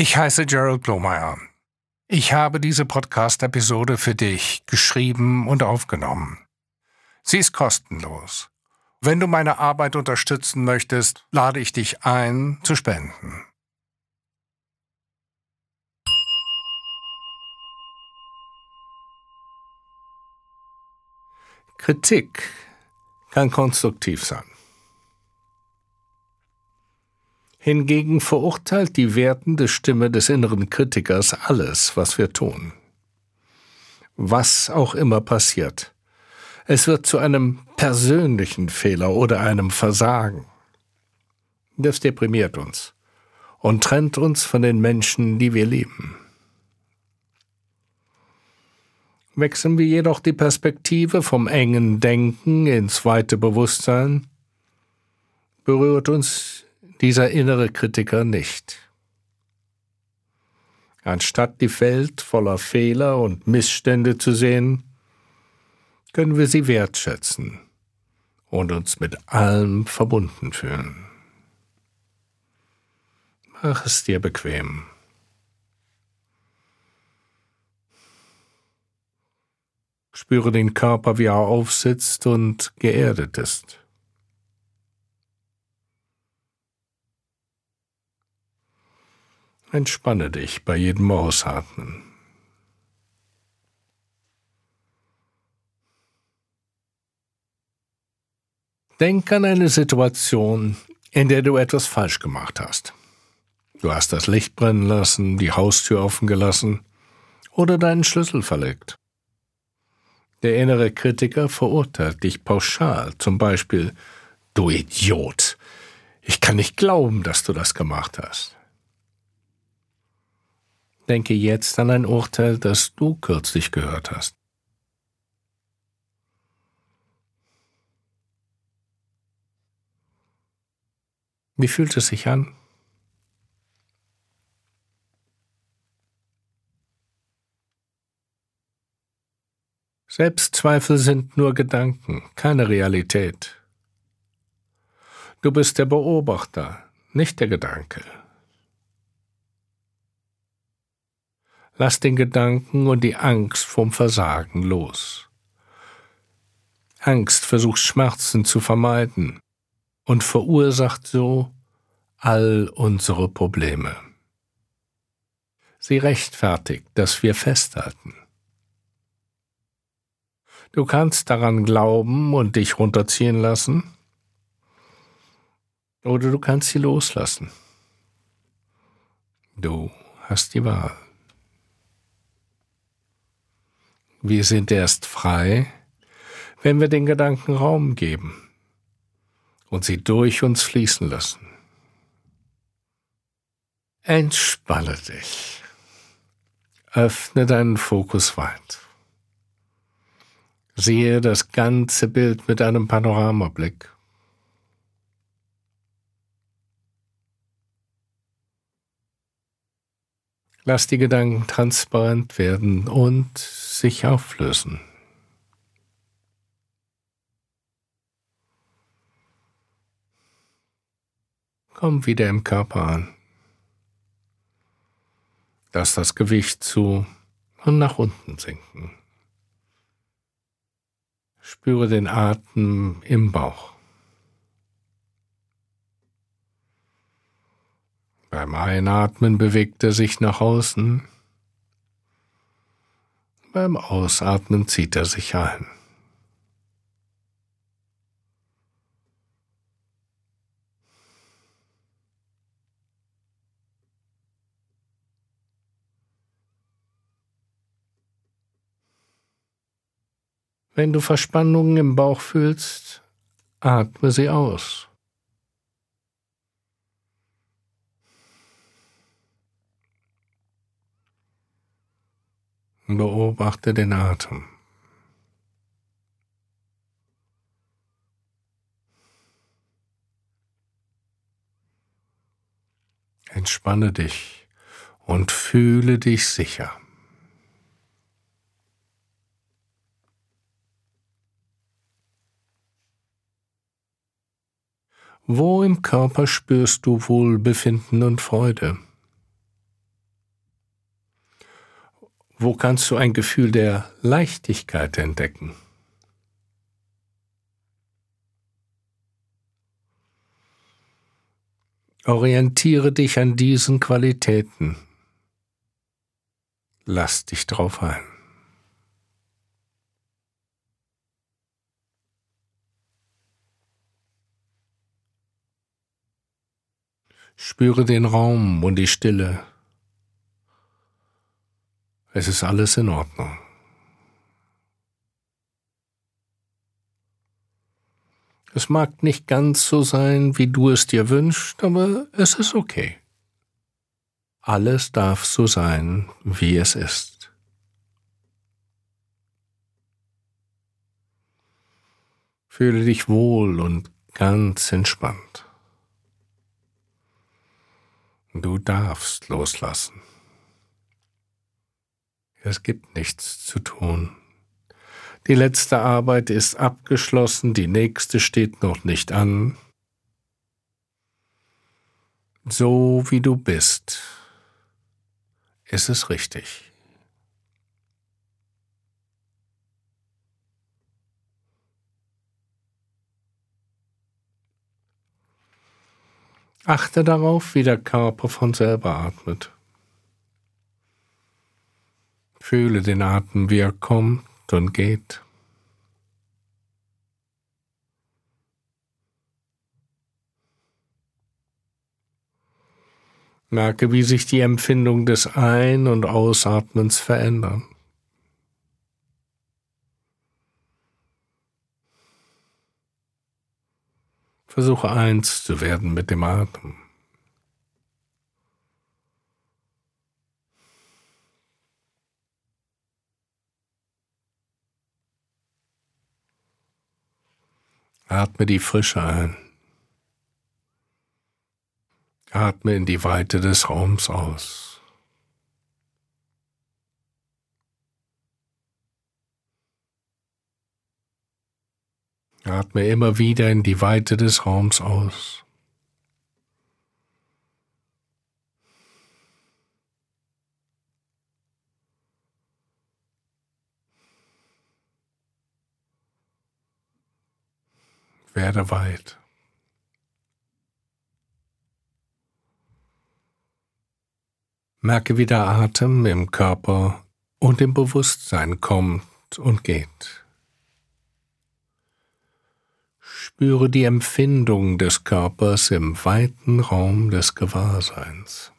Ich heiße Gerald Blomeyer. Ich habe diese Podcast-Episode für dich geschrieben und aufgenommen. Sie ist kostenlos. Wenn du meine Arbeit unterstützen möchtest, lade ich dich ein, zu spenden. Kritik kann konstruktiv sein. Hingegen verurteilt die wertende Stimme des inneren Kritikers alles, was wir tun. Was auch immer passiert. Es wird zu einem persönlichen Fehler oder einem Versagen. Das deprimiert uns und trennt uns von den Menschen, die wir lieben. Wechseln wir jedoch die Perspektive vom engen Denken ins weite Bewusstsein, berührt uns dieser innere Kritiker nicht. Anstatt die Welt voller Fehler und Missstände zu sehen, können wir sie wertschätzen und uns mit allem verbunden fühlen. Mach es dir bequem. Spüre den Körper, wie er aufsitzt und geerdet ist. Entspanne dich bei jedem Ausatmen. Denk an eine Situation, in der du etwas falsch gemacht hast. Du hast das Licht brennen lassen, die Haustür offen gelassen oder deinen Schlüssel verlegt. Der innere Kritiker verurteilt dich pauschal, zum Beispiel, du Idiot, ich kann nicht glauben, dass du das gemacht hast. Denke jetzt an ein Urteil, das du kürzlich gehört hast. Wie fühlt es sich an? Selbstzweifel sind nur Gedanken, keine Realität. Du bist der Beobachter, nicht der Gedanke. Lass den Gedanken und die Angst vom Versagen los. Angst versucht Schmerzen zu vermeiden und verursacht so all unsere Probleme. Sie rechtfertigt, dass wir festhalten. Du kannst daran glauben und dich runterziehen lassen, oder du kannst sie loslassen. Du hast die Wahl. Wir sind erst frei, wenn wir den Gedanken Raum geben und sie durch uns fließen lassen. Entspanne dich. Öffne deinen Fokus weit. Sehe das ganze Bild mit einem Panoramablick. Lass die Gedanken transparent werden und sich auflösen. Komm wieder im Körper an. Lass das Gewicht zu und nach unten sinken. Spüre den Atem im Bauch. Beim Einatmen bewegt er sich nach außen. Beim Ausatmen zieht er sich ein. Wenn du Verspannungen im Bauch fühlst, atme sie aus. Beobachte den Atem. Entspanne dich und fühle dich sicher. Wo im Körper spürst du Wohlbefinden und Freude? Wo kannst du ein Gefühl der Leichtigkeit entdecken? Orientiere dich an diesen Qualitäten. Lass dich drauf ein. Spüre den Raum und die Stille. Es ist alles in Ordnung. Es mag nicht ganz so sein, wie du es dir wünschst, aber es ist okay. Alles darf so sein, wie es ist. Fühle dich wohl und ganz entspannt. Du darfst loslassen. Es gibt nichts zu tun. Die letzte Arbeit ist abgeschlossen, die nächste steht noch nicht an. So wie du bist, ist es richtig. Achte darauf, wie der Körper von selber atmet. Fühle den Atem, wie er kommt und geht. Merke, wie sich die Empfindung des Ein- und Ausatmens verändern. Versuche eins zu werden mit dem Atem. Atme die Frische ein. Atme in die Weite des Raums aus. Atme immer wieder in die Weite des Raums aus. Werde weit. Merke, wie der Atem im Körper und im Bewusstsein kommt und geht. Spüre die Empfindung des Körpers im weiten Raum des Gewahrseins.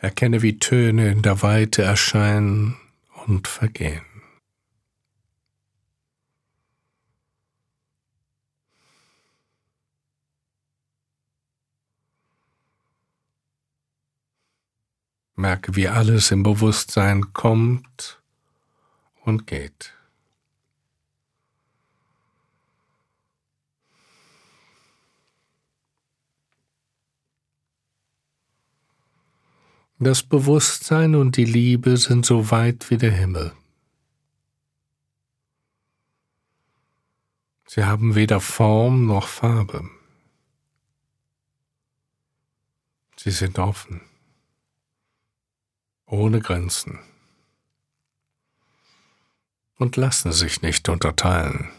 Erkenne, wie Töne in der Weite erscheinen und vergehen. Merke, wie alles im Bewusstsein kommt und geht. Das Bewusstsein und die Liebe sind so weit wie der Himmel. Sie haben weder Form noch Farbe. Sie sind offen, ohne Grenzen und lassen sich nicht unterteilen.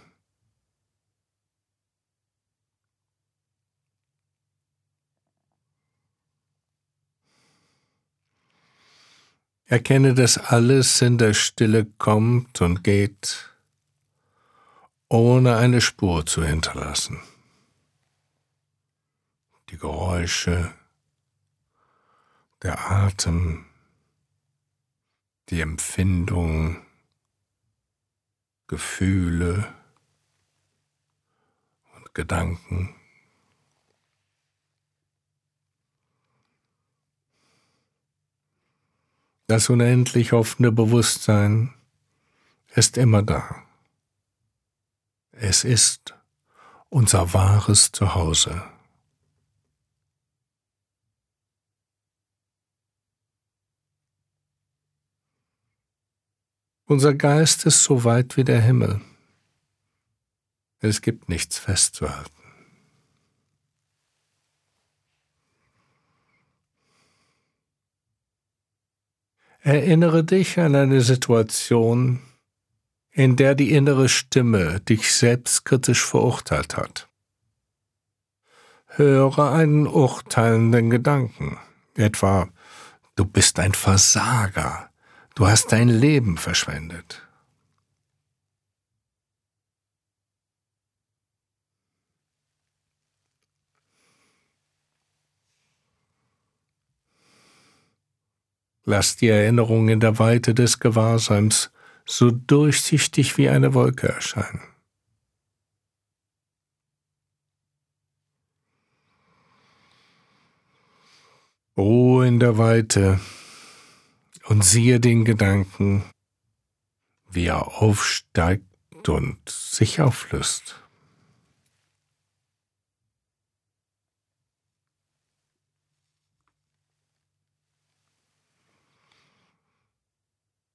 Erkenne, dass alles in der Stille kommt und geht, ohne eine Spur zu hinterlassen. Die Geräusche, der Atem, die Empfindung, Gefühle und Gedanken. Das unendlich offene Bewusstsein ist immer da. Es ist unser wahres Zuhause. Unser Geist ist so weit wie der Himmel. Es gibt nichts festzuhalten. Erinnere dich an eine Situation, in der die innere Stimme dich selbstkritisch verurteilt hat. Höre einen urteilenden Gedanken, etwa du bist ein Versager, du hast dein Leben verschwendet. Lass die Erinnerung in der Weite des Gewahrseins so durchsichtig wie eine Wolke erscheinen. Ruhe in der Weite und siehe den Gedanken, wie er aufsteigt und sich auflöst.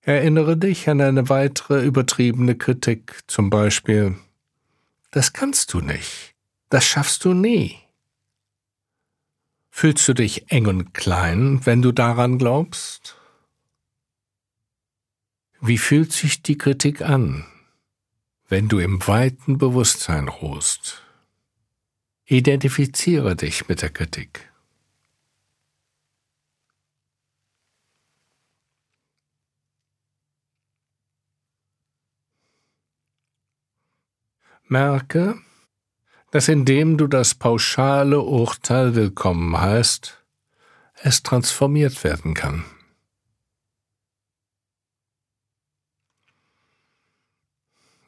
Erinnere dich an eine weitere übertriebene Kritik, zum Beispiel Das kannst du nicht, das schaffst du nie. Fühlst du dich eng und klein, wenn du daran glaubst? Wie fühlt sich die Kritik an, wenn du im weiten Bewusstsein ruhst? Identifiziere dich mit der Kritik. Merke, dass indem du das pauschale Urteil willkommen heißt, es transformiert werden kann.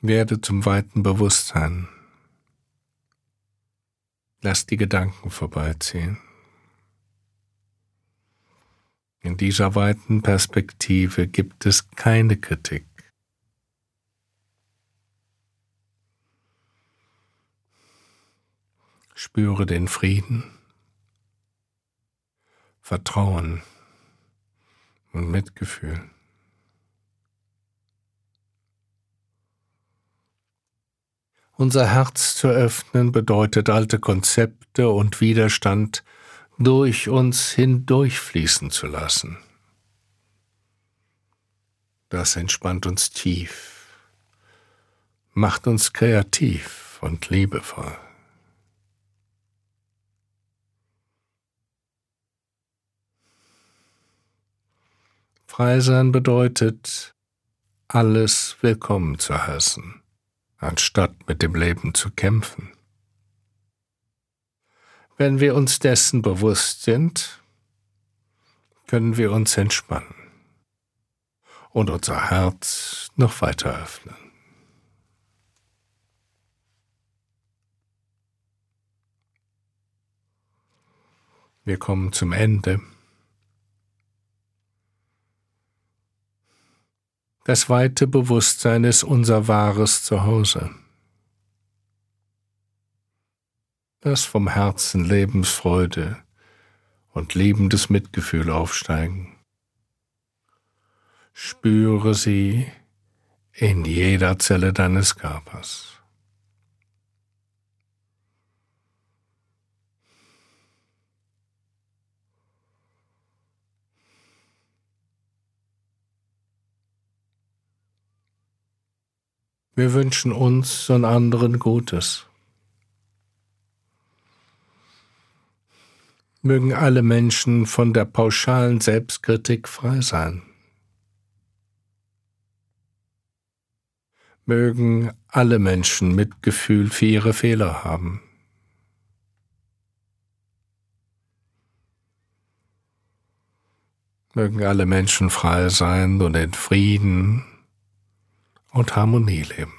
Werde zum weiten Bewusstsein. Lass die Gedanken vorbeiziehen. In dieser weiten Perspektive gibt es keine Kritik. Spüre den Frieden, Vertrauen und Mitgefühl. Unser Herz zu öffnen bedeutet alte Konzepte und Widerstand durch uns hindurchfließen zu lassen. Das entspannt uns tief, macht uns kreativ und liebevoll. Frei sein bedeutet, alles willkommen zu heißen, anstatt mit dem Leben zu kämpfen. Wenn wir uns dessen bewusst sind, können wir uns entspannen und unser Herz noch weiter öffnen. Wir kommen zum Ende. Das weite Bewusstsein ist unser wahres Zuhause. Lass vom Herzen Lebensfreude und liebendes Mitgefühl aufsteigen. Spüre sie in jeder Zelle deines Körpers. Wir wünschen uns und anderen Gutes. Mögen alle Menschen von der pauschalen Selbstkritik frei sein. Mögen alle Menschen Mitgefühl für ihre Fehler haben. Mögen alle Menschen frei sein und in Frieden und Harmonie leben.